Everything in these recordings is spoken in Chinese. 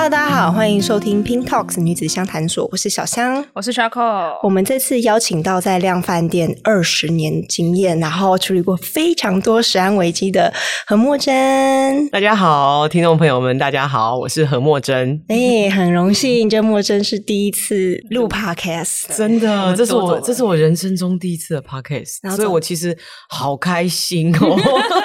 Hello，大家好，欢迎收听 Pink Talks 女子相谈所，我是小香，我是 Charco。我们这次邀请到在量贩店二十年经验，然后处理过非常多食安危机的何墨真。大家好，听众朋友们，大家好，我是何墨真。哎，很荣幸，这墨真是第一次录 Podcast，真的，这是我这是我人生中第一次的 Podcast，所以我其实好开心哦。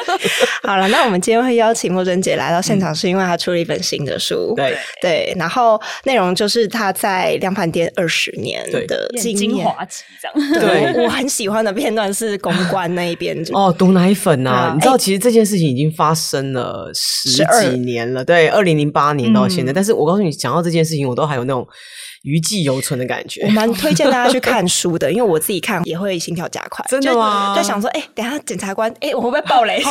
好了，那我们今天会邀请墨真姐来到现场，是因为她出了一本新的书。对对，然后内容就是他在量贩店二十年的经验，精华集这样。对，对我很喜欢的片段是公关那一边。哦，毒奶粉啊，你知道其实这件事情已经发生了十几年了，对，二零零八年到现在。但是我告诉你，讲到这件事情，我都还有那种。余悸犹存的感觉，我蛮推荐大家去 看书的，因为我自己看也会心跳加快。真的吗？在想说，哎、欸，等下检察官，哎、欸，我会不会爆雷？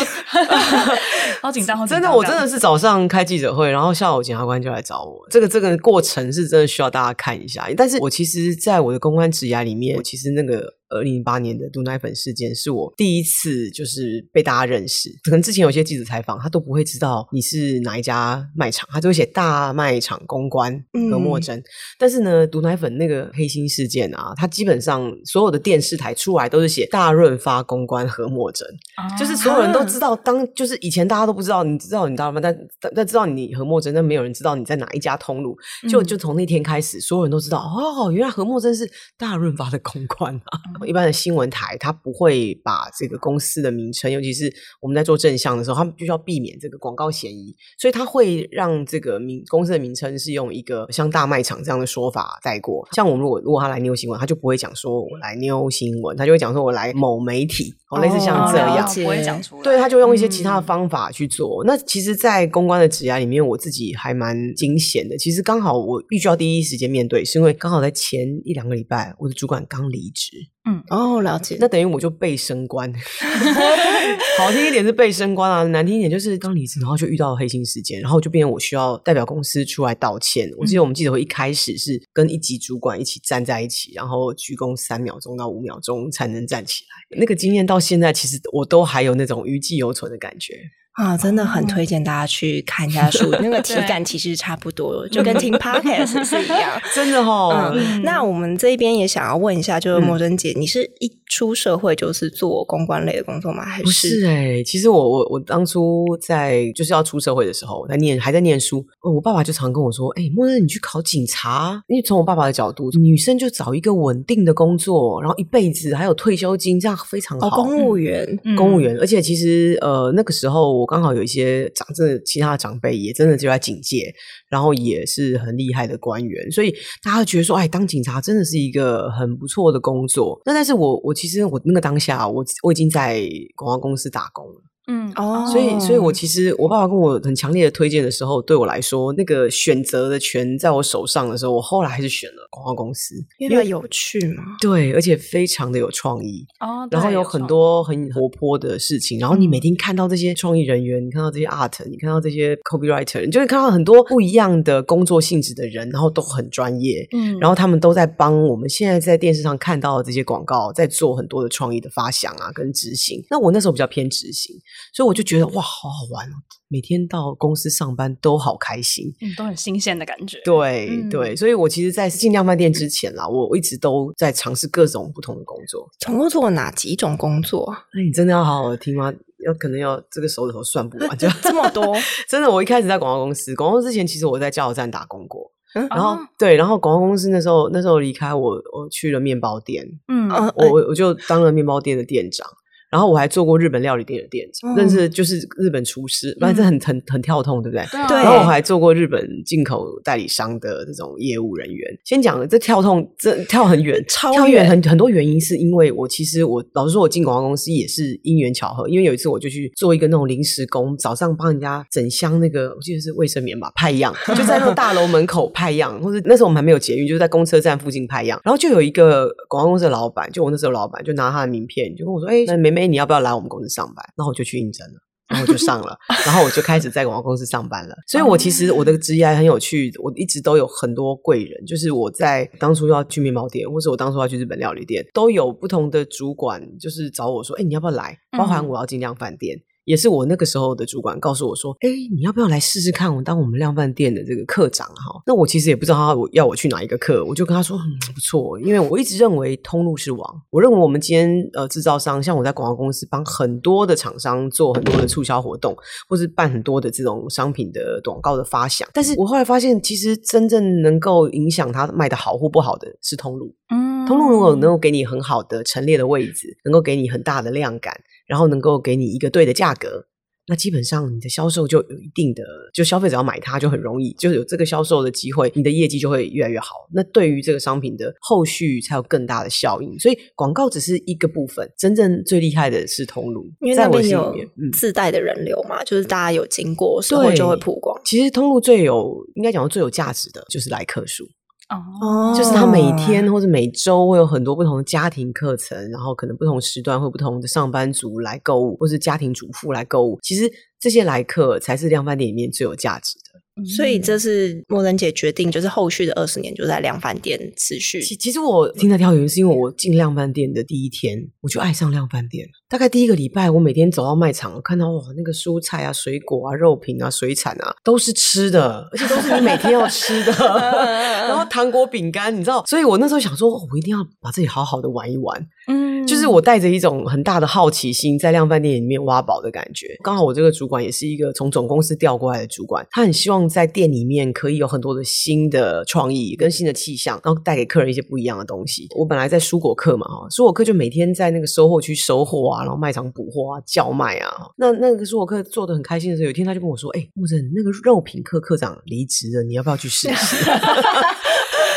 好 紧张，好紧张！真的，我真的是早上开记者会，然后下午检察官就来找我。这个这个过程是真的需要大家看一下。但是我其实，在我的公关职涯里面，我其实那个。二零零八年的毒奶粉事件是我第一次就是被大家认识。可能之前有些记者采访，他都不会知道你是哪一家卖场，他就会写大卖场公关何莫真。嗯、但是呢，毒奶粉那个黑心事件啊，他基本上所有的电视台出来都是写大润发公关何莫真，啊、就是所有人都知道。当就是以前大家都不知道，你知道你知道吗？但但但知道你何莫真，但没有人知道你在哪一家通路。就就从那天开始，所有人都知道哦，原来何莫真是大润发的公关啊。一般的新闻台，它不会把这个公司的名称，尤其是我们在做正向的时候，他们就是要避免这个广告嫌疑，所以它会让这个名公司的名称是用一个像大卖场这样的说法带过。像我们如果如果他来 New 新闻，他就不会讲说我来 New 新闻，他就会讲说我来某媒体，哦，类似像这样，不会讲出来。对，他就用一些其他的方法去做。嗯、那其实，在公关的职涯里面，我自己还蛮惊险的。其实刚好我必须要第一时间面对，是因为刚好在前一两个礼拜，我的主管刚离职。嗯，哦，了解。那等于我就被升官，好听一点是被升官啊，难听一点就是刚离职，然后就遇到了黑心事件，然后就变成我需要代表公司出来道歉。我记得我们记者会一开始是跟一级主管一起站在一起，然后鞠躬三秒钟到五秒钟才能站起来。那个经验到现在，其实我都还有那种余悸犹存的感觉。啊，真的很推荐大家去看一下书，那个体感其实差不多，就跟听 podcast 是一样，真的哦。嗯，那我们这边也想要问一下，就是莫真姐，你是一出社会就是做公关类的工作吗？还是？不是哎，其实我我我当初在就是要出社会的时候，我在念还在念书，我爸爸就常跟我说：“哎，莫真，你去考警察。”因为从我爸爸的角度，女生就找一个稳定的工作，然后一辈子还有退休金，这样非常好。公务员，公务员，而且其实呃那个时候。我刚好有一些长，这其他的长辈也真的就在警界，然后也是很厉害的官员，所以大家觉得说，哎，当警察真的是一个很不错的工作。那但是我我其实我那个当下，我我已经在广告公司打工了。嗯哦，所以所以，我其实我爸爸跟我很强烈的推荐的时候，对我来说，那个选择的权在我手上的时候，我后来还是选了广告公司，因为有趣嘛，对，而且非常的有创意哦，然后有很多很活泼的事情，然后你每天看到这些创意人员，你看到这些 art，你看到这些 copywriter，你就会看到很多不一样的工作性质的人，然后都很专业，嗯，然后他们都在帮我们现在在电视上看到的这些广告，在做很多的创意的发想啊，跟执行。那我那时候比较偏执行，所以我就觉得。哇，好好玩哦！每天到公司上班都好开心，嗯，都很新鲜的感觉。对、嗯、对，所以我其实，在进量贩店之前啦，我一直都在尝试各种不同的工作。总共做了哪几种工作？那你真的要好好的听吗？要可能要这个手指头算不完，就这么多。真的，我一开始在广告公司，广告之前其实我在加油站打工过，嗯、然后、哦、对，然后广告公司那时候那时候离开我，我去了面包店，嗯，我我我就当了面包店的店长。然后我还做过日本料理店的店长，认识就是日本厨师，反正很很很跳痛，对不对？对。然后我还做过日本进口代理商的这种业务人员。先讲这跳痛，这跳很远，超远，很很多原因是因为我其实我老实说，我进广告公司也是因缘巧合。因为有一次我就去做一个那种临时工，早上帮人家整箱那个，我记得是卫生棉吧，派样，就在那个大楼门口派样，或者那时候我们还没有捷运，就是在公车站附近派样。然后就有一个广告公司的老板，就我那时候老板，就拿他的名片，就跟我说：“哎，那妹妹。”你要不要来我们公司上班？然后我就去应征了，然后我就上了，然后我就开始在广告公司上班了。所以，我其实我的职业还很有趣，我一直都有很多贵人。就是我在当初要去面包店，或者我当初要去日本料理店，都有不同的主管，就是找我说：“哎，你要不要来？”包含我要进量饭店。也是我那个时候的主管告诉我说：“哎，你要不要来试试看？我当我们量贩店的这个课长哈？”那我其实也不知道他要我去哪一个课，我就跟他说：“嗯，不错，因为我一直认为通路是王。我认为我们今天呃制造商，像我在广告公司帮很多的厂商做很多的促销活动，或是办很多的这种商品的广告的发想。但是我后来发现，其实真正能够影响他卖的好或不好的是通路。嗯，通路如果能够给你很好的陈列的位置，能够给你很大的量感。”然后能够给你一个对的价格，那基本上你的销售就有一定的，就消费者要买它就很容易，就有这个销售的机会，你的业绩就会越来越好。那对于这个商品的后续才有更大的效应。所以广告只是一个部分，真正最厉害的是通路，因为那边有自带的人流嘛，嗯、就是大家有经过，所以就会曝光。其实通路最有应该讲最有价值的就是来客数。哦，就是他每天或者每周会有很多不同的家庭课程，然后可能不同时段会不同的上班族来购物，或是家庭主妇来购物。其实这些来客才是量贩店里面最有价值的。所以这是默真姐决定，就是后续的二十年就在量贩店持续。其其实我听他挑原因是因为我进量贩店的第一天，我就爱上量贩店。大概第一个礼拜，我每天走到卖场，看到哇，那个蔬菜啊、水果啊、肉品啊、水产啊，都是吃的，而且都是你每天要吃的。然后糖果、饼干，你知道，所以我那时候想说，我一定要把自己好好的玩一玩。嗯，就是我带着一种很大的好奇心，在量贩店里面挖宝的感觉。刚好我这个主管也是一个从总公司调过来的主管，他很希望在店里面可以有很多的新的创意跟新的气象，然后带给客人一些不一样的东西。我本来在蔬果课嘛，哈，蔬果课就每天在那个收货区收货啊。然后卖场补货啊，叫卖啊，那那个蔬果课做得很开心的时候，有一天他就跟我说：“哎，默真，那个肉品课课长离职了，你要不要去试试？”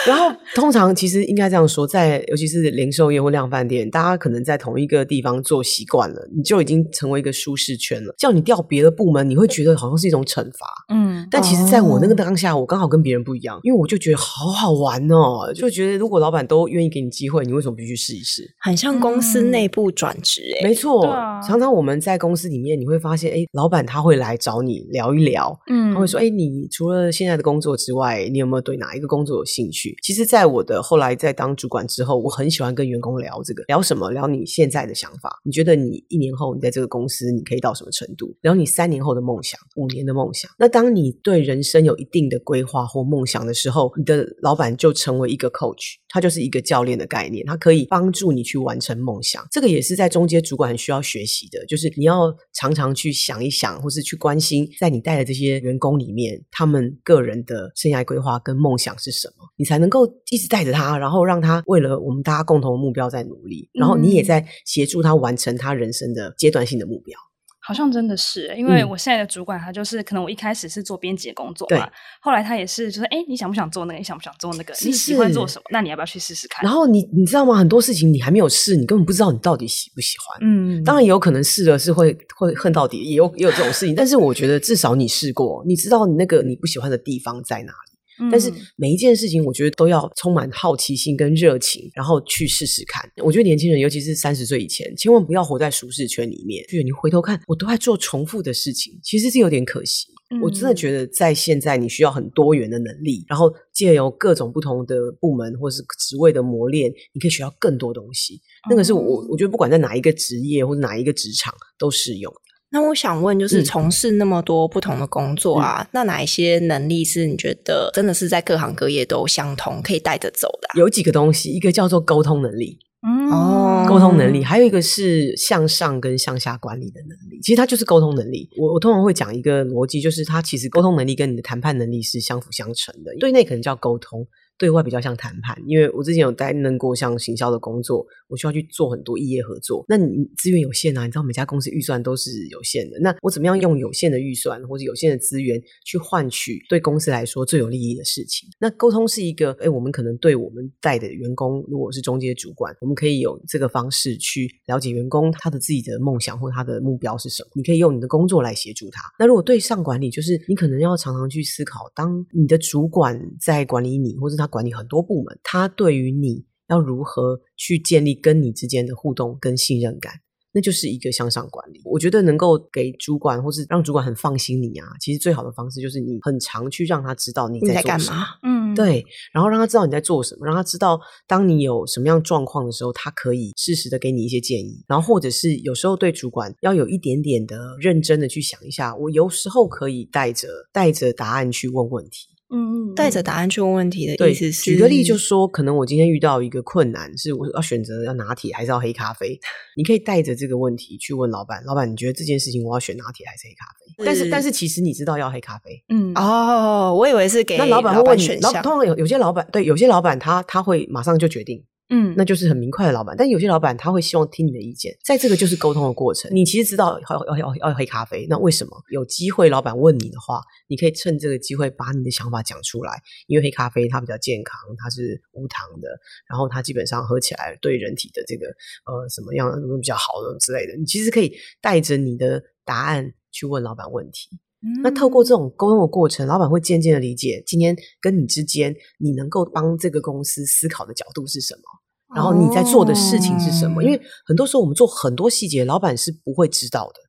然后，通常其实应该这样说，在尤其是零售业或量贩店，大家可能在同一个地方做习惯了，你就已经成为一个舒适圈了。叫你调别的部门，你会觉得好像是一种惩罚。嗯，但其实，在我那个当下，我刚好跟别人不一样，因为我就觉得好好玩哦，就觉得如果老板都愿意给你机会，你为什么不去试一试？很像公司内部转职诶，没错。常常我们在公司里面，你会发现，哎，老板他会来找你聊一聊，嗯，他会说，哎，你除了现在的工作之外，你有没有对哪一个工作有兴趣？其实，在我的后来在当主管之后，我很喜欢跟员工聊这个，聊什么？聊你现在的想法。你觉得你一年后你在这个公司你可以到什么程度？聊你三年后的梦想，五年的梦想。那当你对人生有一定的规划或梦想的时候，你的老板就成为一个 coach，他就是一个教练的概念，他可以帮助你去完成梦想。这个也是在中间主管很需要学习的，就是你要常常去想一想，或是去关心，在你带的这些员工里面，他们个人的生涯规划跟梦想是什么。你才能够一直带着他，然后让他为了我们大家共同的目标在努力，然后你也在协助他完成他人生的阶段性的目标。好像真的是，因为我现在的主管他就是，可能我一开始是做编辑工作嘛，后来他也是，就是哎，你想不想做那个？你想不想做那个？你喜欢做什么？那你要不要去试试看？然后你你知道吗？很多事情你还没有试，你根本不知道你到底喜不喜欢。嗯，当然也有可能试了是会会恨到底，也有也有这种事情。但是我觉得至少你试过，你知道你那个你不喜欢的地方在哪里。但是每一件事情，我觉得都要充满好奇心跟热情，然后去试试看。我觉得年轻人，尤其是三十岁以前，千万不要活在舒适圈里面。就是你回头看，我都在做重复的事情，其实是有点可惜。我真的觉得，在现在你需要很多元的能力，然后借由各种不同的部门或是职位的磨练，你可以学到更多东西。那个是我我觉得，不管在哪一个职业或者哪一个职场都适用。那我想问，就是从事那么多不同的工作啊，嗯、那哪一些能力是你觉得真的是在各行各业都相同，可以带着走的、啊？有几个东西，一个叫做沟通能力，哦、嗯，沟通能力，还有一个是向上跟向下管理的能力。其实它就是沟通能力。我我通常会讲一个逻辑，就是它其实沟通能力跟你的谈判能力是相辅相成的。对内可能叫沟通。对外比较像谈判，因为我之前有担任过像行销的工作，我需要去做很多异业合作。那你资源有限啊，你知道每家公司预算都是有限的。那我怎么样用有限的预算或者有限的资源去换取对公司来说最有利益的事情？那沟通是一个，哎，我们可能对我们带的员工，如果是中介主管，我们可以有这个方式去了解员工他的自己的梦想或他的目标是什么。你可以用你的工作来协助他。那如果对上管理，就是你可能要常常去思考，当你的主管在管理你，或者他。管理很多部门，他对于你要如何去建立跟你之间的互动跟信任感，那就是一个向上管理。我觉得能够给主管或是让主管很放心你啊，其实最好的方式就是你很常去让他知道你在干嘛。嗯，对，然后让他知道你在做什么，让他知道当你有什么样状况的时候，他可以适时的给你一些建议。然后或者是有时候对主管要有一点点的认真的去想一下，我有时候可以带着带着答案去问问题。嗯，带着答案去问问题的意思是，举个例，就是说，可能我今天遇到一个困难，是我要选择要拿铁还是要黑咖啡？你可以带着这个问题去问老板，老板，你觉得这件事情我要选拿铁还是黑咖啡？是但是，但是其实你知道要黑咖啡，嗯，哦，我以为是给那老板会问你，老。通常有有些老板对有些老板他他会马上就决定。嗯，那就是很明快的老板，但有些老板他会希望听你的意见，在这个就是沟通的过程。你其实知道要要要要黑咖啡，那为什么有机会老板问你的话，你可以趁这个机会把你的想法讲出来？因为黑咖啡它比较健康，它是无糖的，然后它基本上喝起来对人体的这个呃什么样比较好的之类的，你其实可以带着你的答案去问老板问题。嗯、那透过这种沟通的过程，老板会渐渐的理解今天跟你之间，你能够帮这个公司思考的角度是什么。然后你在做的事情是什么？哦、因为很多时候我们做很多细节，老板是不会知道的，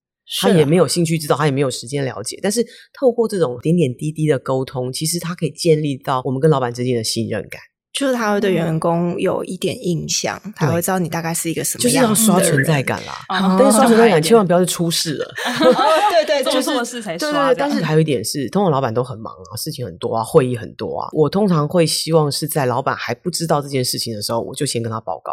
他也没有兴趣知道，他也没有时间了解。但是透过这种点点滴滴的沟通，其实他可以建立到我们跟老板之间的信任感。就是他会对员工有一点印象，嗯、他会知道你大概是一个什么样的人，就是要刷存在感啦。哦、但是刷存在感 千万不要是出事了。哦、对对，就是做事才刷。对对，但是还有一点是，通常老板都很忙啊，事情很多啊，会议很多啊。我通常会希望是在老板还不知道这件事情的时候，我就先跟他报告。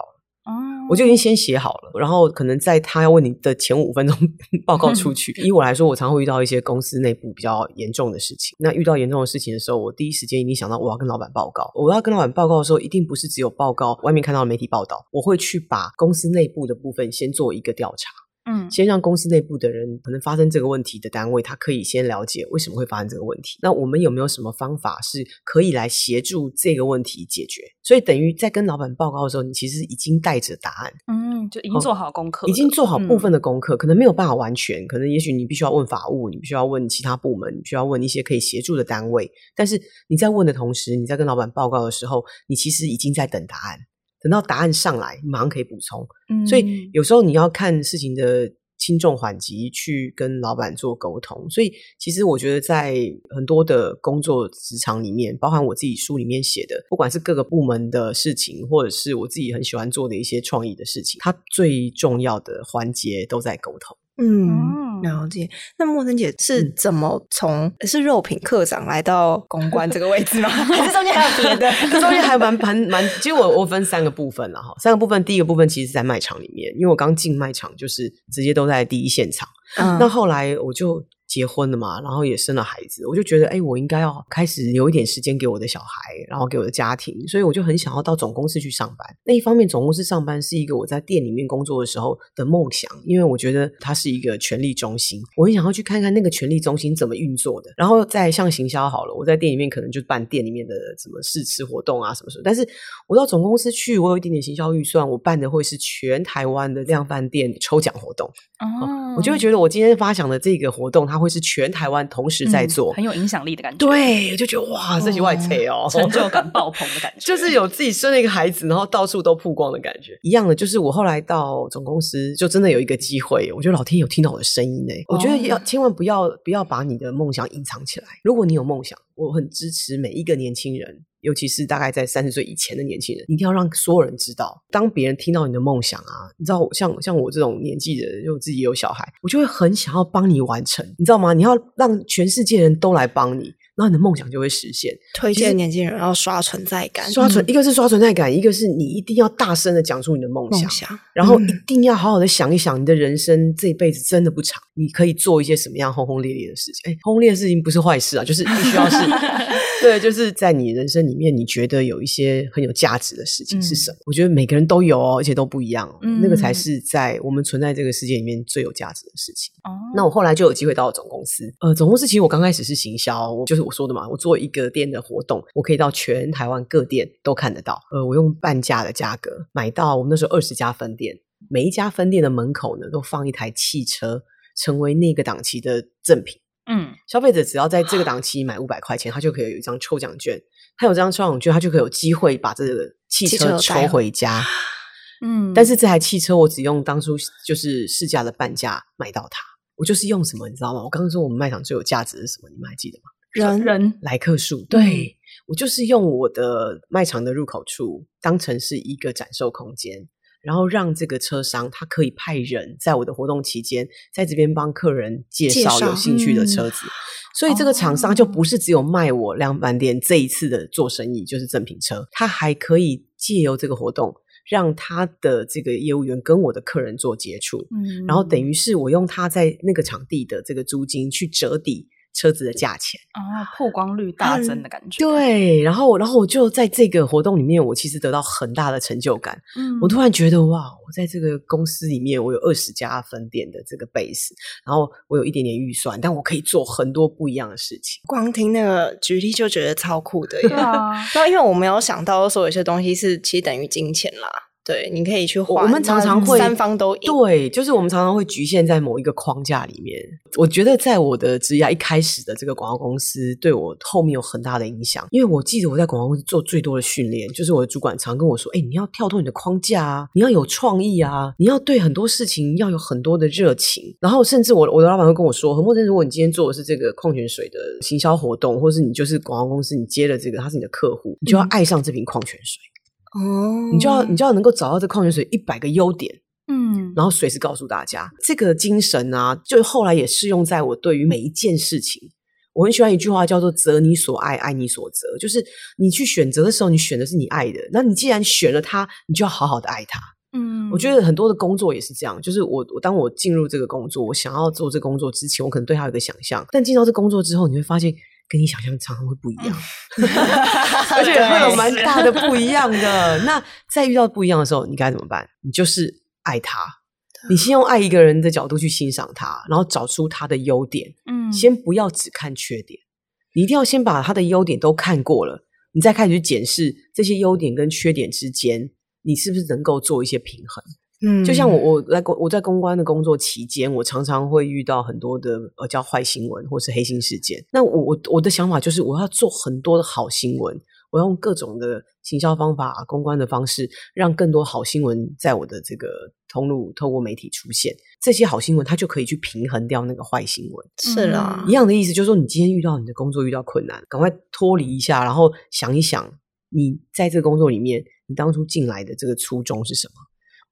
我就已经先写好了，然后可能在他要问你的前五分钟 报告出去。以我来说，我常会遇到一些公司内部比较严重的事情。那遇到严重的事情的时候，我第一时间一定想到我要跟老板报告。我要跟老板报告的时候，一定不是只有报告外面看到的媒体报道，我会去把公司内部的部分先做一个调查。嗯，先让公司内部的人可能发生这个问题的单位，他可以先了解为什么会发生这个问题。那我们有没有什么方法是可以来协助这个问题解决？所以等于在跟老板报告的时候，你其实已经带着答案，嗯，就已经做好功课，哦，已经做好部分的功课，嗯，可能没有办法完全，可能也许你必须要问法务，你必须要问其他部门，你需要问一些可以协助的单位。但是你在问的同时，你在跟老板报告的时候，你其实已经在等答案。等到答案上来，你马上可以补充。嗯，所以有时候你要看事情的轻重缓急，去跟老板做沟通。所以其实我觉得，在很多的工作职场里面，包含我自己书里面写的，不管是各个部门的事情，或者是我自己很喜欢做的一些创意的事情，它最重要的环节都在沟通。嗯，了解。那莫珍姐是怎么从、嗯、是肉品课长来到公关这个位置吗？还是中间还有别的？这 中间还蛮蛮蛮。其实我我分三个部分了哈。三个部分，第一个部分其实是在卖场里面，因为我刚进卖场就是直接都在第一现场。嗯，那后来我就。结婚了嘛，然后也生了孩子，我就觉得，哎，我应该要开始留一点时间给我的小孩，然后给我的家庭，所以我就很想要到总公司去上班。那一方面，总公司上班是一个我在店里面工作的时候的梦想，因为我觉得它是一个权力中心，我很想要去看看那个权力中心怎么运作的。然后再像行销好了，我在店里面可能就办店里面的什么试吃活动啊，什么什么。但是我到总公司去，我有一点点行销预算，我办的会是全台湾的量贩店抽奖活动。哦，我就会觉得我今天发想的这个活动，它会是全台湾同时在做，嗯，很有影响力的感觉。对，我就觉得哇，这些外车哦，成就感爆棚的感 觉，就是有自己生了一个孩子，然后到处都曝光的感觉。一样的，就是我后来到总公司，就真的有一个机会，我觉得老天有听到我的声音呢。我觉得要千万不要不要把你的梦想隐藏起来。如果你有梦想，我很支持每一个年轻人。尤其是大概在三十岁以前的年轻人，一定要让所有人知道。当别人听到你的梦想啊，你知道，像像我这种年纪的人，又自己有小孩，我就会很想要帮你完成，你知道吗？你要让全世界人都来帮你，然后你的梦想就会实现。推荐年轻人要刷存在感，刷存，一个是刷存在感，一个是你一定要大声的讲出你的梦想，然后一定要好好的想一想，你的人生这一辈子真的不长，你可以做一些什么样轰轰烈烈的事情？哎，轰轰烈烈的事情不是坏事啊，就是必须要是。对，就是在你人生里面，你觉得有一些很有价值的事情是什么？嗯、我觉得每个人都有哦，而且都不一样哦。嗯、那个才是在我们存在这个世界里面最有价值的事情。哦，那我后来就有机会到了总公司。呃，总公司其实我刚开始是行销，我就是我说的嘛，我做一个店的活动，我可以到全台湾各店都看得到。呃，我用半价的价格买到我们那时候二十家分店，每一家分店的门口呢都放一台汽车，成为那个档期的赠品。嗯，消费者只要在这个档期买五百块钱，他就可以有一张抽奖券。他有这张抽奖券，他就可以有机会把这个汽车抽回家。嗯，但是这台汽车我只用当初就是市价的半价买到它，我就是用什么你知道吗？我刚刚说我们卖场最有价值是什么？你们还记得吗？人人来客数，对、嗯、我就是用我的卖场的入口处当成是一个展售空间。然后让这个车商他可以派人在我的活动期间，在这边帮客人介绍有兴趣的车子，嗯、所以这个厂商就不是只有卖我量贩店这一次的做生意，就是赠品车，他还可以借由这个活动，让他的这个业务员跟我的客人做接触，嗯，然后等于是我用他在那个场地的这个租金去折抵。车子的价钱啊，曝光率大增的感觉。嗯、对，然后，然后我就在这个活动里面，我其实得到很大的成就感。嗯，我突然觉得，哇，我在这个公司里面，我有二十家分店的这个 base，然后我有一点点预算，但我可以做很多不一样的事情。光听那个举例就觉得超酷的，对啊。然后，因为我没有想到说有些东西是其实等于金钱啦。对，你可以去画。我们常常会三方都对，就是我们常常会局限在某一个框架里面。我觉得在我的职业一开始的这个广告公司，对我后面有很大的影响。因为我记得我在广告公司做最多的训练，就是我的主管常跟我说：“哎，你要跳脱你的框架啊，你要有创意啊，你要对很多事情要有很多的热情。”然后甚至我我的老板会跟我说：“何默真，如果你今天做的是这个矿泉水的行销活动，或是你就是广告公司，你接了这个，他是你的客户，你就要爱上这瓶矿泉水。”哦，你就要你就要能够找到这矿泉水一百个优点，嗯，然后随时告诉大家这个精神啊，就后来也适用在我对于每一件事情。我很喜欢一句话叫做“择你所爱，爱你所择”，就是你去选择的时候，你选的是你爱的，那你既然选了它，你就要好好的爱它。嗯，我觉得很多的工作也是这样，就是我我当我进入这个工作，我想要做这个工作之前，我可能对它有个想象，但进到这工作之后，你会发现。跟你想象常常会不一样，而且会有蛮大的不一样的。那在遇到不一样的时候，你该怎么办？你就是爱他，你先用爱一个人的角度去欣赏他，然后找出他的优点。嗯，先不要只看缺点，你一定要先把他的优点都看过了，你再开始去检视这些优点跟缺点之间，你是不是能够做一些平衡。嗯，就像我我来公我在公关的工作期间，我常常会遇到很多的呃叫坏新闻或是黑心事件。那我我我的想法就是，我要做很多的好新闻，我要用各种的行销方法、公关的方式，让更多好新闻在我的这个通路透过媒体出现。这些好新闻，它就可以去平衡掉那个坏新闻。是啦，一样的意思，就是说你今天遇到你的工作遇到困难，赶快脱离一下，然后想一想，你在这个工作里面，你当初进来的这个初衷是什么？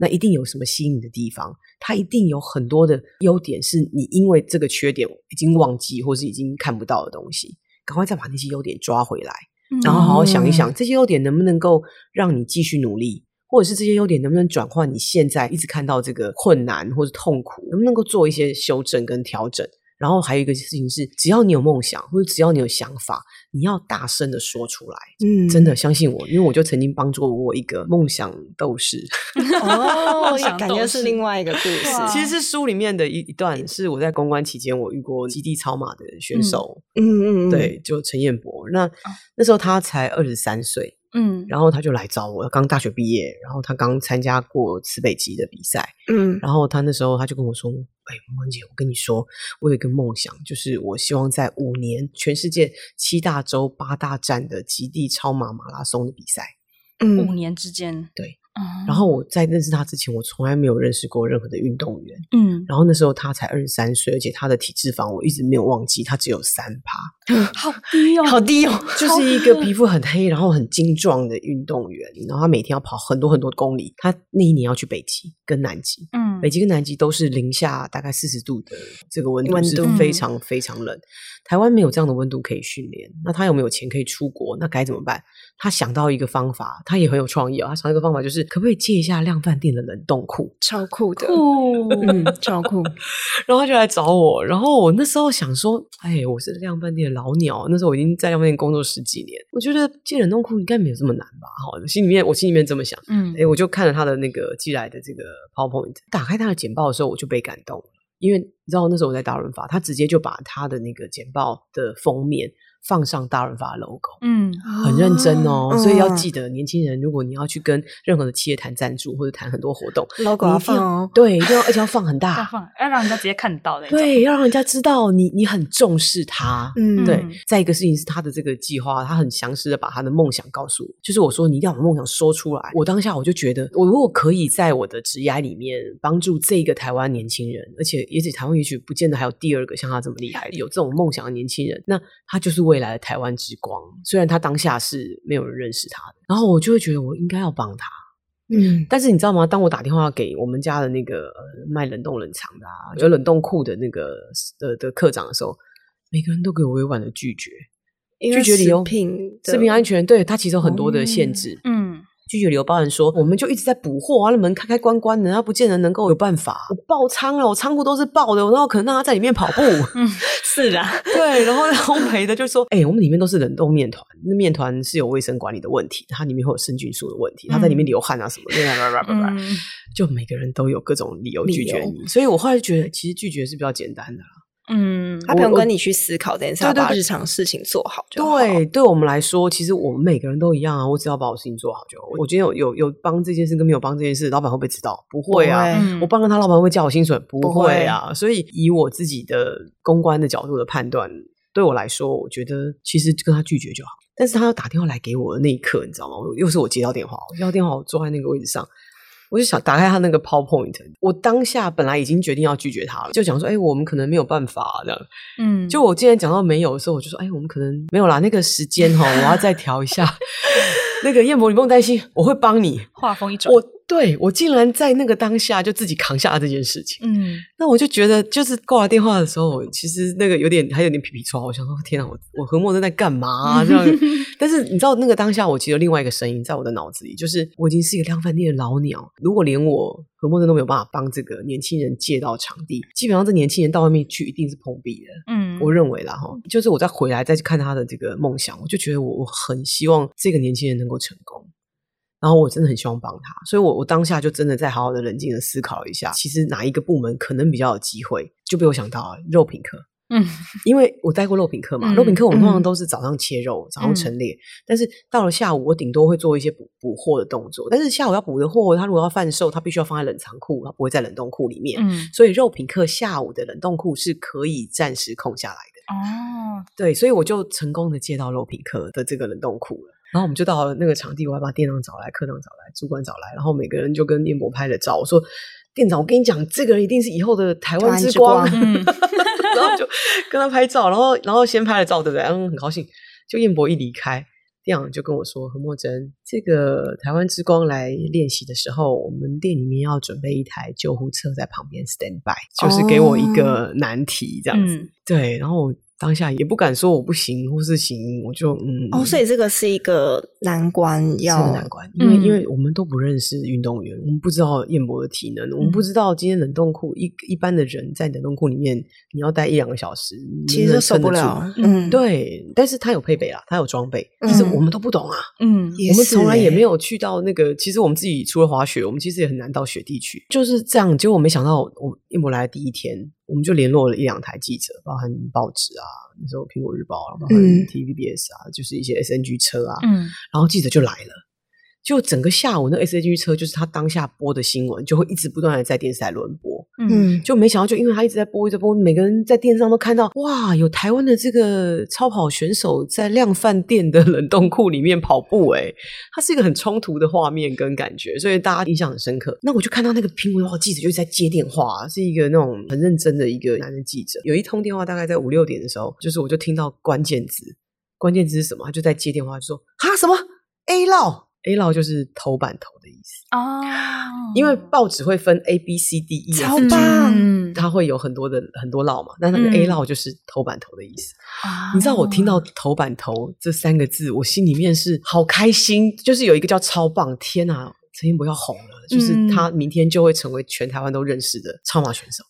那一定有什么吸引你的地方，它一定有很多的优点，是你因为这个缺点已经忘记或是已经看不到的东西，赶快再把那些优点抓回来，然后好好想一想，这些优点能不能够让你继续努力，或者是这些优点能不能转换你现在一直看到这个困难或者痛苦，能不能够做一些修正跟调整。然后还有一个事情是，只要你有梦想，或者只要你有想法，你要大声的说出来。嗯，真的相信我，因为我就曾经帮助过一个梦想斗士。哦，感觉是另外一个故事。其实是书里面的一一段，是我在公关期间我遇过基地超马的选手。嗯嗯嗯，对，就陈彦博。那那时候他才二十三岁。嗯，然后他就来找我，刚大学毕业，然后他刚参加过慈北极的比赛，嗯，然后他那时候他就跟我说：“哎，默默姐，我跟你说，我有一个梦想，就是我希望在五年全世界七大洲八大站的极地超马马拉松的比赛，嗯，五年之间，对。”然后我在认识他之前，我从来没有认识过任何的运动员。嗯，然后那时候他才二十三岁，而且他的体脂肪我一直没有忘记，他只有三趴，好低哦，好低哦，就是一个皮肤很黑，然后很精壮的运动员。然后他每天要跑很多很多公里。他那一年要去北极跟南极，嗯，北极跟南极都是零下大概四十度的这个温度，温度是非常非常冷。台湾没有这样的温度可以训练，那他有没有钱可以出国？那该怎么办？他想到一个方法，他也很有创意哦。他想到一个方法，就是可不可以借一下量贩店的冷冻库？超酷的，酷，嗯，超酷。然后他就来找我，然后我那时候想说，哎，我是量贩店的老鸟，那时候我已经在量贩店工作十几年，我觉得借冷冻库应该没有这么难吧？好，心里面我心里面这么想，嗯，哎，我就看了他的那个寄来的这个 PowerPoint，打开他的简报的时候，我就被感动了，因为你知道那时候我在大润发，他直接就把他的那个简报的封面。放上大润发的 logo，嗯，很认真哦，嗯、所以要记得，年轻人如果你要去跟任何的企业谈赞助或者谈很多活动，logo 要放哦，对，一定要而且要放很大，要放，要让人家直接看到的，对，要让人家知道你你很重视他，嗯，对。再一个事情是他的这个计划，他很详实的把他的梦想告诉我，就是我说你一定要把梦想说出来。我当下我就觉得，我如果可以在我的职涯里面帮助这个台湾年轻人，而且也许台湾也许不见得还有第二个像他这么厉害，有这种梦想的年轻人，那他就是未来的台湾之光。虽然他当下是没有人认识他的，然后我就会觉得我应该要帮他。嗯，但是你知道吗？当我打电话给我们家的那个呃卖冷冻冷藏的啊，有冷冻库的那个的的课长的时候，每个人都给我委婉的拒绝，拒绝理由食品食品安全，对，它其实有很多的限制，嗯。嗯拒绝理由包含说，我们就一直在补货啊，那门开开关关的，他不见得能够有办法。我爆仓了，我仓库都是爆的，然后可能让他在里面跑步？嗯，是的，对。然后烘焙的就说，哎、欸，我们里面都是冷冻面团，那面团是有卫生管理的问题，它里面会有生菌素的问题，它在里面流汗啊什么的，嗯、就每个人都有各种理由拒绝你。所以我后来就觉得，其实拒绝是比较简单的。嗯，他不用跟你去思考这件事，对对，把日常事情做好就好。对，对我们来说，其实我们每个人都一样啊。我只要把我事情做好就好。我今天有有有帮这件事跟没有帮这件事，老板会不会知道？不会啊。我帮了他，老板会叫我薪水？不会啊。会所以以我自己的公关的角度的判断，对我来说，我觉得其实跟他拒绝就好。但是他要打电话来给我的那一刻，你知道吗？又是我接到电话，我接到电话，我坐在那个位置上。我就想打开他那个 PowerPoint，我当下本来已经决定要拒绝他了，就讲说，哎、欸，我们可能没有办法这样。嗯，就我今天讲到没有的时候，我就说，哎、欸，我们可能没有啦，那个时间哈，我要再调一下。那个燕博，你不用担心，我会帮你。话锋一转，我对我竟然在那个当下就自己扛下了这件事情。嗯，那我就觉得，就是挂了电话的时候，其实那个有点还有点皮皮剉。我想说，天啊，我我何莫正在干嘛、啊、这样？但是你知道，那个当下我其实有另外一个声音在我的脑子里，就是我已经是一个量贩店的老鸟，如果连我何莫真都没有办法帮这个年轻人借到场地，基本上这年轻人到外面去一定是碰壁的。嗯，我认为啦哈，就是我再回来再去看他的这个梦想，我就觉得我我很希望这个年轻人能够成功。然后我真的很希望帮他，所以我我当下就真的在好好的冷静的思考一下，其实哪一个部门可能比较有机会，就被我想到了肉品科。嗯，因为我带过肉品科嘛，嗯、肉品科我们通常都是早上切肉，嗯、早上陈列，但是到了下午我顶多会做一些补补货的动作。但是下午要补的货，它如果要贩售，它必须要放在冷藏库，它不会在冷冻库里面。嗯，所以肉品科下午的冷冻库是可以暂时空下来的。哦，对，所以我就成功的借到肉品科的这个冷冻库了。然后我们就到了那个场地，我还把店长找来，科长找来，主管找来，然后每个人就跟燕博拍了照。我说：“店长，我跟你讲，这个人一定是以后的台湾之光。之光”嗯、然后就跟他拍照，然后然后先拍了照，对不对？嗯，很高兴。就燕博一离开，店长就跟我说：“何默真，这个台湾之光来练习的时候，我们店里面要准备一台救护车在旁边 stand by，就是给我一个难题这样子。哦”对，然后我。当下也不敢说我不行或是行，我就嗯。哦，所以这个是一个难关要，要难关，因为、嗯、因为我们都不认识运动员，我们不知道燕博的体能，嗯、我们不知道今天冷冻库一一般的人在冷冻库里面，你要待一两个小时，其实受不了。嗯，对，但是他有配备啦，他有装备，其实我们都不懂啊。嗯，我们从来也没有去到那个，其实我们自己除了滑雪，我们其实也很难到雪地去，就是这样。结果我没想到，我燕博来的第一天。我们就联络了一两台记者，包含报纸啊，那时候苹果日报啊，包括 TVBS 啊，嗯、就是一些 SNG 车啊，嗯，然后记者就来了。就整个下午，那 S A G 车就是他当下播的新闻，就会一直不断的在电视台轮播。嗯，就没想到，就因为他一直在播，一直播，每个人在电视上都看到，哇，有台湾的这个超跑选手在量贩店的冷冻库里面跑步，诶，它是一个很冲突的画面跟感觉，所以大家印象很深刻。那我就看到那个苹果日报记者就在接电话，是一个那种很认真的一个男的记者。有一通电话大概在五六点的时候，就是我就听到关键字，关键字是什么？他就在接电话就说哈什么 A 烙。A 烙就是头版头的意思哦，因为报纸会分 A B C D E 超棒它会有很多的很多烙嘛，那那个 A 烙就是头版头的意思。嗯、你知道我听到头版头这三个字，我心里面是好开心，就是有一个叫超棒，天哪，陈彦博要红了，就是他明天就会成为全台湾都认识的超马选手。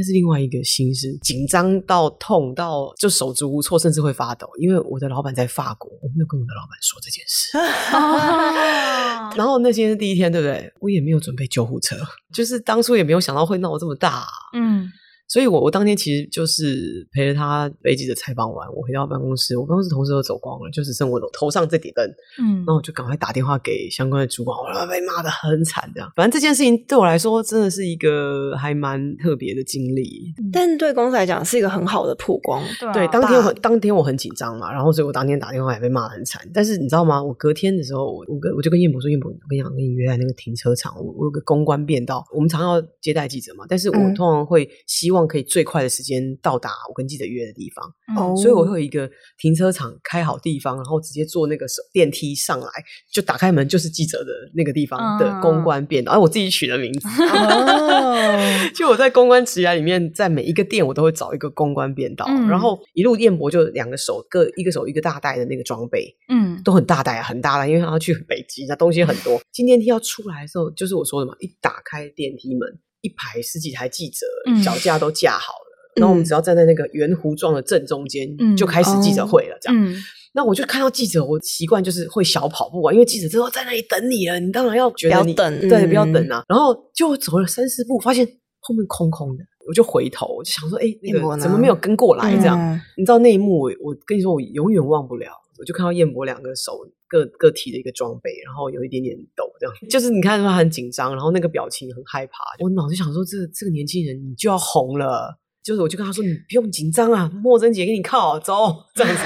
但是另外一个心是紧张到痛到就手足无措，甚至会发抖，因为我的老板在法国，我没有跟我的老板说这件事。啊、然后那天是第一天，对不对？我也没有准备救护车，就是当初也没有想到会闹这么大。嗯，所以我我当天其实就是陪着他被记者采访完，我回到办公室，我办公室同事都走光了，就只剩我头上这点灯。嗯，那我就赶快打电话给相关的主管，我被骂的很惨，这样。反正这件事情对我来说真的是一个还蛮特别的经历，但对公司来讲是一个很好的曝光。对，当天我当天我很紧张嘛，然后所以我当天打电话也被骂得很惨。但是你知道吗？我隔天的时候，我我跟我就跟燕博说，燕博，我跟你讲，我跟你约在那个停车场，我我有个公关变道，我们常要接待记者嘛，但是我通常会希望可以最快的时间到达我跟记者约的地方，嗯、所以我会有一个停车场开好地方，然后直接坐那个电梯上来，就打开门就是记者的那个地方的公关便道，而、嗯啊、我自己取的名字。哦、就我在公关职涯里面，在每一个店我都会找一个公关便道，嗯、然后一路彦博就两个手各一个手一个大袋的那个装备，嗯，都很大袋很大袋，因为他要去北极，那东西很多。进电梯要出来的时候，就是我说的嘛，一打开电梯门。一排十几台记者，脚架都架好了，然后我们只要站在那个圆弧状的正中间，就开始记者会了。这样，那我就看到记者，我习惯就是会小跑步啊，因为记者都在那里等你了，你当然要觉得你不要等，对，不要等啊。然后就走了三四步，发现后面空空的，我就回头，我就想说，哎，那个怎么没有跟过来？这样，你知道那一幕，我我跟你说，我永远忘不了。我就看到燕博两个手各各提的一个装备，然后有一点点抖，这样就是你看他很紧张，然后那个表情很害怕。我脑子想说，这这个年轻人你就要红了，就是我就跟他说，你不用紧张啊，莫真姐给你靠，走这样子。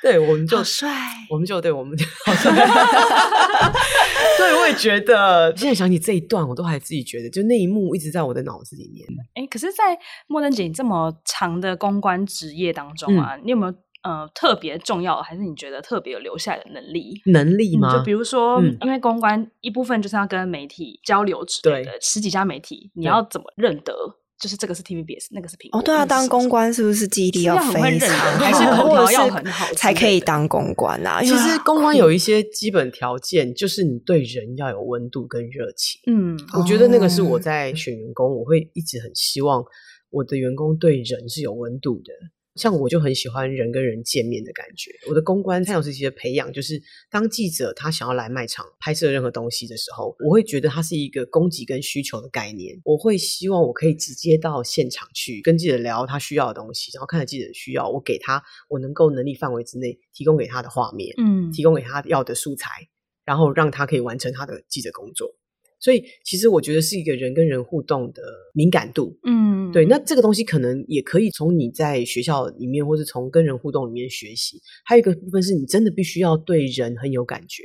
对，我们就好帅，我们就对，我们就好帅。对，我也觉得。现在想起这一段，我都还自己觉得，就那一幕一直在我的脑子里面。哎，可是，在莫真姐这么长的公关职业当中啊，嗯、你有没有？呃，特别重要，还是你觉得特别有留下来的能力？能力吗？嗯、就比如说，嗯、因为公关一部分就是要跟媒体交流之类的，对十几家媒体，你要怎么认得？就是这个是 TVBS，那个是苹果。哦，对啊，当公关是不是记忆力要非常好，还是口条要很好才可以当公关啊？其实公关有一些基本条件，就是你对人要有温度跟热情。嗯，我觉得那个是我在选员工，我会一直很希望我的员工对人是有温度的。像我就很喜欢人跟人见面的感觉。我的公关参考时期的培养，就是当记者他想要来卖场拍摄任何东西的时候，我会觉得它是一个供给跟需求的概念。我会希望我可以直接到现场去跟记者聊他需要的东西，然后看着记者的需要，我给他我能够能力范围之内提供给他的画面，嗯，提供给他要的素材，然后让他可以完成他的记者工作。所以，其实我觉得是一个人跟人互动的敏感度，嗯，对。那这个东西可能也可以从你在学校里面，或是从跟人互动里面学习。还有一个部分是你真的必须要对人很有感觉。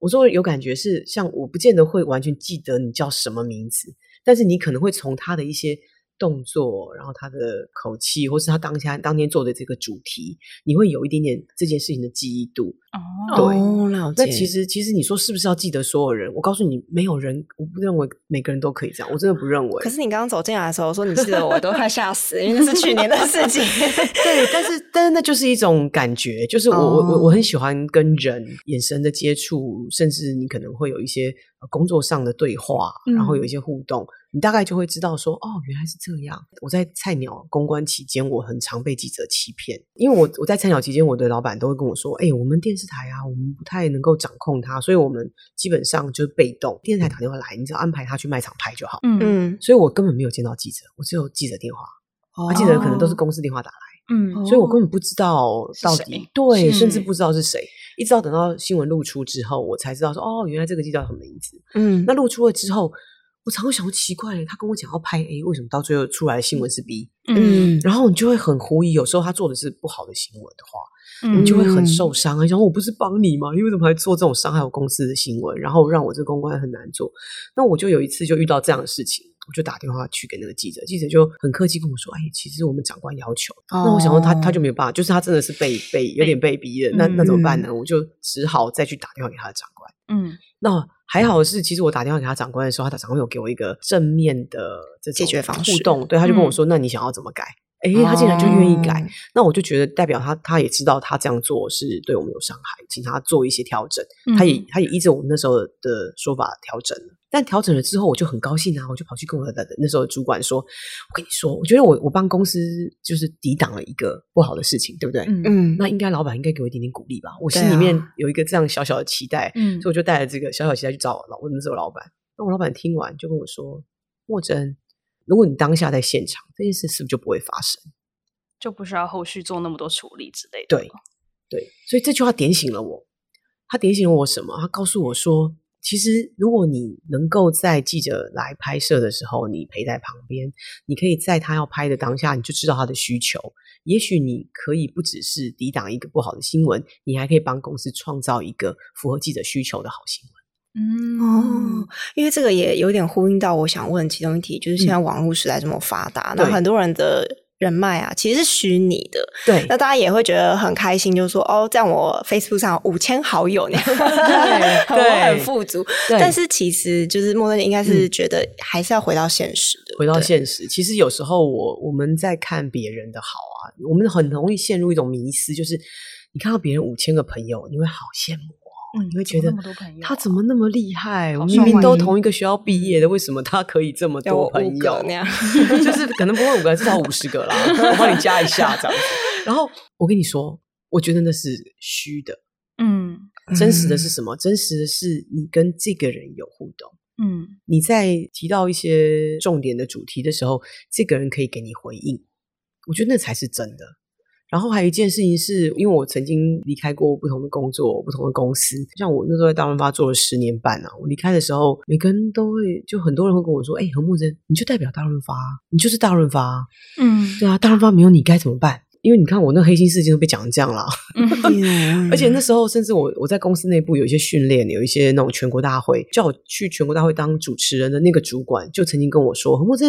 我说有感觉是，像我不见得会完全记得你叫什么名字，但是你可能会从他的一些。动作，然后他的口气，或是他当下当天做的这个主题，你会有一点点这件事情的记忆度。哦，对，那其实其实你说是不是要记得所有人？我告诉你，没有人，我不认为每个人都可以这样，我真的不认为。可是你刚刚走进来的时候说你记得我，都快吓死，因为那是去年的 事情。对，但是但是那就是一种感觉，就是我我我我很喜欢跟人眼神的接触，甚至你可能会有一些工作上的对话，然后有一些互动。嗯你大概就会知道说，哦，原来是这样。我在菜鸟公关期间，我很常被记者欺骗，因为我我在菜鸟期间，我的老板都会跟我说，哎，我们电视台啊，我们不太能够掌控它，所以我们基本上就是被动。电视台打电话来，你只要安排他去卖场拍就好。嗯嗯，所以我根本没有见到记者，我只有记者电话，哦、记者可能都是公司电话打来。嗯，所以我根本不知道到底对，甚至不知道是谁。一直到等到新闻露出之后，我才知道说，哦，原来这个记者叫什么名字。嗯，那露出了之后。我常会想，奇怪，他跟我讲要拍 A，为什么到最后出来的新闻是 B？嗯，然后你就会很狐疑。有时候他做的是不好的新闻的话，嗯、你就会很受伤。你想说，我不是帮你吗？你为什么还做这种伤害我公司的新闻？然后让我这个公关很难做。那我就有一次就遇到这样的事情，我就打电话去给那个记者，记者就很客气跟我说：“哎，其实我们长官要求。哦”那我想说他他就没有办法，就是他真的是被被有点被逼的。那那怎么办呢？我就只好再去打电话给他的长官。嗯，那。还好是，其实我打电话给他长官的时候，他的长官有给我一个正面的这种解决方式互动，对，他就跟我说：“嗯、那你想要怎么改？”哎，他竟然就愿意改，哦、那我就觉得代表他他也知道他这样做是对我们有伤害，请他做一些调整。嗯、他也他也依着我们那时候的说法调整了。但调整了之后，我就很高兴啊！我就跑去跟我的那时候的主管说：“我跟你说，我觉得我我帮公司就是抵挡了一个不好的事情，对不对？嗯，那应该老板应该给我一点点鼓励吧？我心里面有一个这样小小的期待，嗯，所以我就带着这个小小期待去找我老我那时候老板。那我老板听完就跟我说：‘莫真，如果你当下在现场，这件事是不是就不会发生？就不需要后续做那么多处理之类的。对，对，所以这句话点醒了我。他点醒了我什么？他告诉我说，其实如果你能够在记者来拍摄的时候，你陪在旁边，你可以在他要拍的当下，你就知道他的需求。也许你可以不只是抵挡一个不好的新闻，你还可以帮公司创造一个符合记者需求的好新闻。嗯哦，因为这个也有点呼应到我想问其中一题，就是现在网络时代这么发达，那、嗯、很多人的人脉啊，其实是虚拟的。对，那大家也会觉得很开心，就是说哦，这样我 Facebook 上五千好友，那样对，我很富足。但是其实就是默真应该是觉得还是要回到现实的，回到现实。其实有时候我我们在看别人的好啊，我们很容易陷入一种迷思，就是你看到别人五千个朋友，你会好羡慕。嗯，你会觉得他怎么那么厉害？我明明都同一个学校毕业的，为什么他可以这么多朋友？那样就是可能不会五个，至少五十个啦。我帮你加一下这样子。然后我跟你说，我觉得那是虚的。嗯，真实的是什么？真实的是你跟这个人有互动。嗯，你在提到一些重点的主题的时候，这个人可以给你回应。我觉得那才是真的。然后还有一件事情是，因为我曾经离开过不同的工作、不同的公司，像我那时候在大润发做了十年半啊。我离开的时候，每个人都会，就很多人会跟我说：“哎，何木真，你就代表大润发，你就是大润发。”嗯，对啊，大润发没有你该怎么办？因为你看我那黑心事件都被讲成这样了。嗯，而且那时候甚至我我在公司内部有一些训练，有一些那种全国大会，叫我去全国大会当主持人的那个主管就曾经跟我说：“何木真，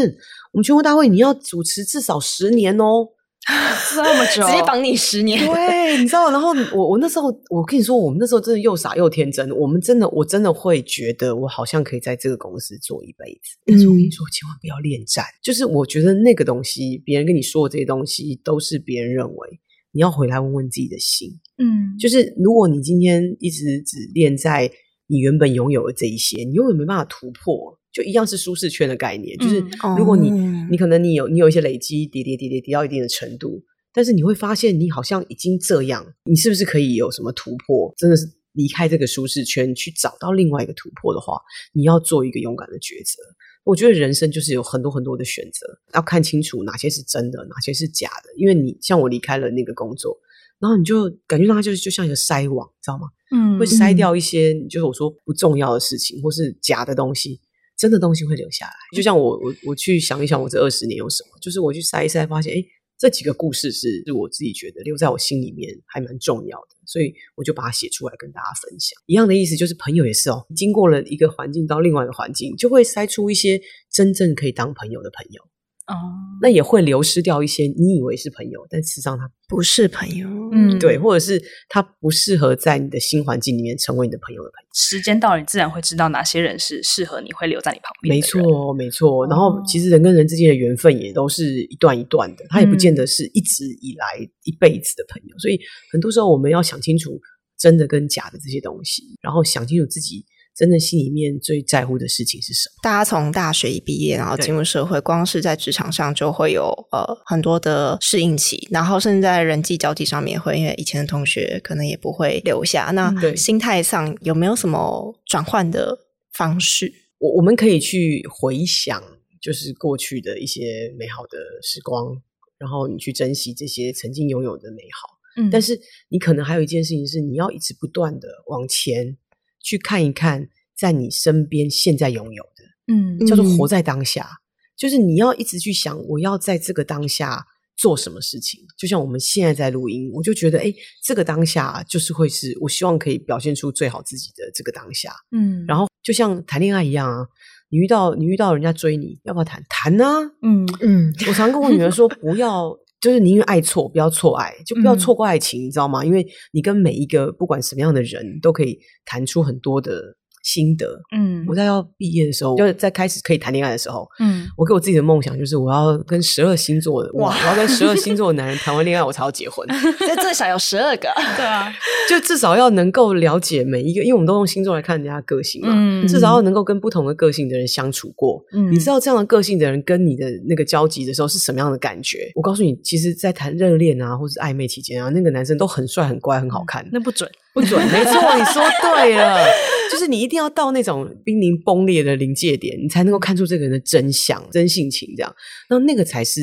我们全国大会你要主持至少十年哦。” 这么久，直接绑你十年。对，你知道，然后我我那时候，我跟你说，我们那时候真的又傻又天真。我们真的，我真的会觉得，我好像可以在这个公司做一辈子。但是我跟你说，千万不要恋战。就是我觉得那个东西，别人跟你说的这些东西，都是别人认为你要回来问问自己的心。嗯，就是如果你今天一直只恋在你原本拥有的这一些，你永远没办法突破。就一样是舒适圈的概念，就是如果你、嗯、你可能你有你有一些累积，叠叠叠叠叠到一定的程度，但是你会发现你好像已经这样，你是不是可以有什么突破？真的是离开这个舒适圈，去找到另外一个突破的话，你要做一个勇敢的抉择。我觉得人生就是有很多很多的选择，要看清楚哪些是真的，哪些是假的。因为你像我离开了那个工作，然后你就感觉到它就是就像一个筛网，知道吗？嗯，会筛掉一些就是我说不重要的事情，或是假的东西。真的东西会留下来，就像我我我去想一想，我这二十年有什么？就是我去筛一筛，发现哎这几个故事是是我自己觉得留在我心里面还蛮重要的，所以我就把它写出来跟大家分享。一样的意思就是朋友也是哦，经过了一个环境到另外一个环境，就会筛出一些真正可以当朋友的朋友。哦，那也会流失掉一些你以为是朋友，但事实上他不是朋友。嗯，对，或者是他不适合在你的新环境里面成为你的朋友的朋友。时间到了，你自然会知道哪些人是适合你会留在你旁边。没错，没错。然后，其实人跟人之间的缘分也都是一段一段的，他也不见得是一直以来一辈子的朋友。所以，很多时候我们要想清楚真的跟假的这些东西，然后想清楚自己。真的心里面最在乎的事情是什么？大家从大学一毕业，然后进入社会，光是在职场上就会有呃很多的适应期，然后甚至在人际交际上面会，因为以前的同学可能也不会留下。那心态上有没有什么转换的方式？我我们可以去回想，就是过去的一些美好的时光，然后你去珍惜这些曾经拥有的美好。嗯，但是你可能还有一件事情是，你要一直不断的往前。去看一看，在你身边现在拥有的，嗯，叫做活在当下，嗯，就是你要一直去想，我要在这个当下做什么事情。就像我们现在在录音，我就觉得，哎，这个当下就是会是我希望可以表现出最好自己的这个当下，嗯。然后就像谈恋爱一样啊，你遇到你遇到人家追你，要不要谈？谈啊，嗯嗯。我常跟我女儿说，不要。就是宁愿爱错，不要错爱，就不要错过爱情，嗯，你知道吗？因为你跟每一个不管什么样的人，都可以谈出很多的。心得，嗯，我在要毕业的时候，就在开始可以谈恋爱的时候，嗯，我给我自己的梦想就是我要跟十二星座的哇，我要跟十二星座的男人谈完恋爱，我才要结婚。这至少有十二个，对啊，就至少要能够了解每一个，因为我们都用星座来看人家的个性嘛，嗯，至少要能够跟不同的个性的人相处过，嗯，你知道这样的个性的人跟你的那个交集的时候是什么样的感觉？我告诉你，其实，在谈热恋啊，或是暧昧期间啊，那个男生都很帅、很乖、很好看，那不准。不准，没错，你说对了，就是你一定要到那种濒临崩裂的临界点，你才能够看出这个人的真相、真性情，这样，那那个才是。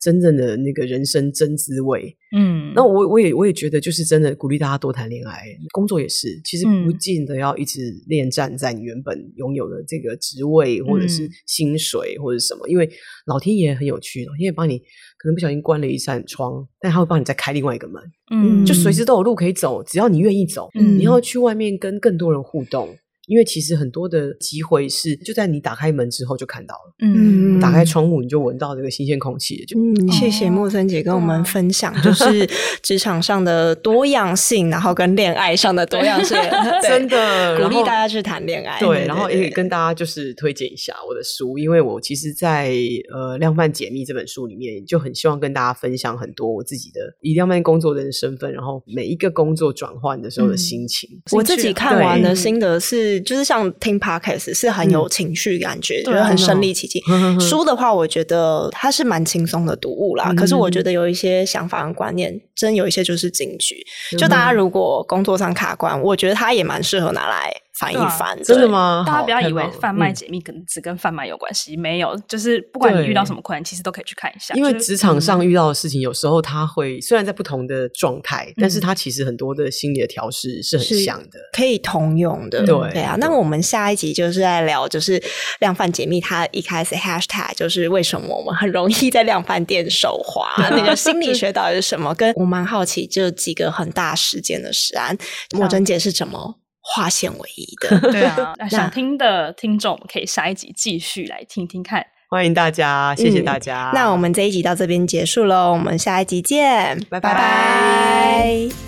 真正的那个人生真滋味，嗯，那我我也我也觉得，就是真的鼓励大家多谈恋爱，工作也是，其实不尽的要一直恋战在你原本拥有的这个职位或者是薪水或者什么，因为老天爷很有趣，老天爷帮你可能不小心关了一扇窗，但他会帮你再开另外一个门，嗯，就随时都有路可以走，只要你愿意走，嗯，你要去外面跟更多人互动。因为其实很多的机会是就在你打开门之后就看到了，嗯，打开窗户你就闻到这个新鲜空气，就嗯，谢谢莫森姐跟我们分享，就是 职场上的多样性，然后跟恋爱上的多样性，真的鼓励大家去谈恋爱。对，然后也可以跟大家就是推荐一下我的书，因为我其实，在呃量贩解密这本书里面就很希望跟大家分享很多我自己的以量贩工作人的身份，然后每一个工作转换的时候的心情。我自己看完的心得是。就是像听 podcast 是很有情绪感觉，觉、嗯、得很身临其境。书的话，我觉得它是蛮轻松的读物啦。嗯、可是我觉得有一些想法和观念，真有一些就是警句。就大家如果工作上卡关，我觉得它也蛮适合拿来。翻一翻，真的吗？大家不要以为贩卖解密可能只跟贩卖有关系，没有，就是不管你遇到什么困难，其实都可以去看一下。因为职场上遇到的事情，有时候它会虽然在不同的状态，但是它其实很多的心理的调试是很像的，可以通用的。对对啊，那我们下一集就是在聊，就是量贩解密，它一开始 hashtag 就是为什么我们很容易在量贩店手滑，那个心理 学到底是什么？跟我蛮好奇，这几个很大事件的实案，莫真姐是怎么？划线唯一的，对啊，那想听的听众，我们可以下一集继续来听听看。欢迎大家，谢谢大家。嗯，那我们这一集到这边结束喽，我们下一集见，拜拜。拜拜。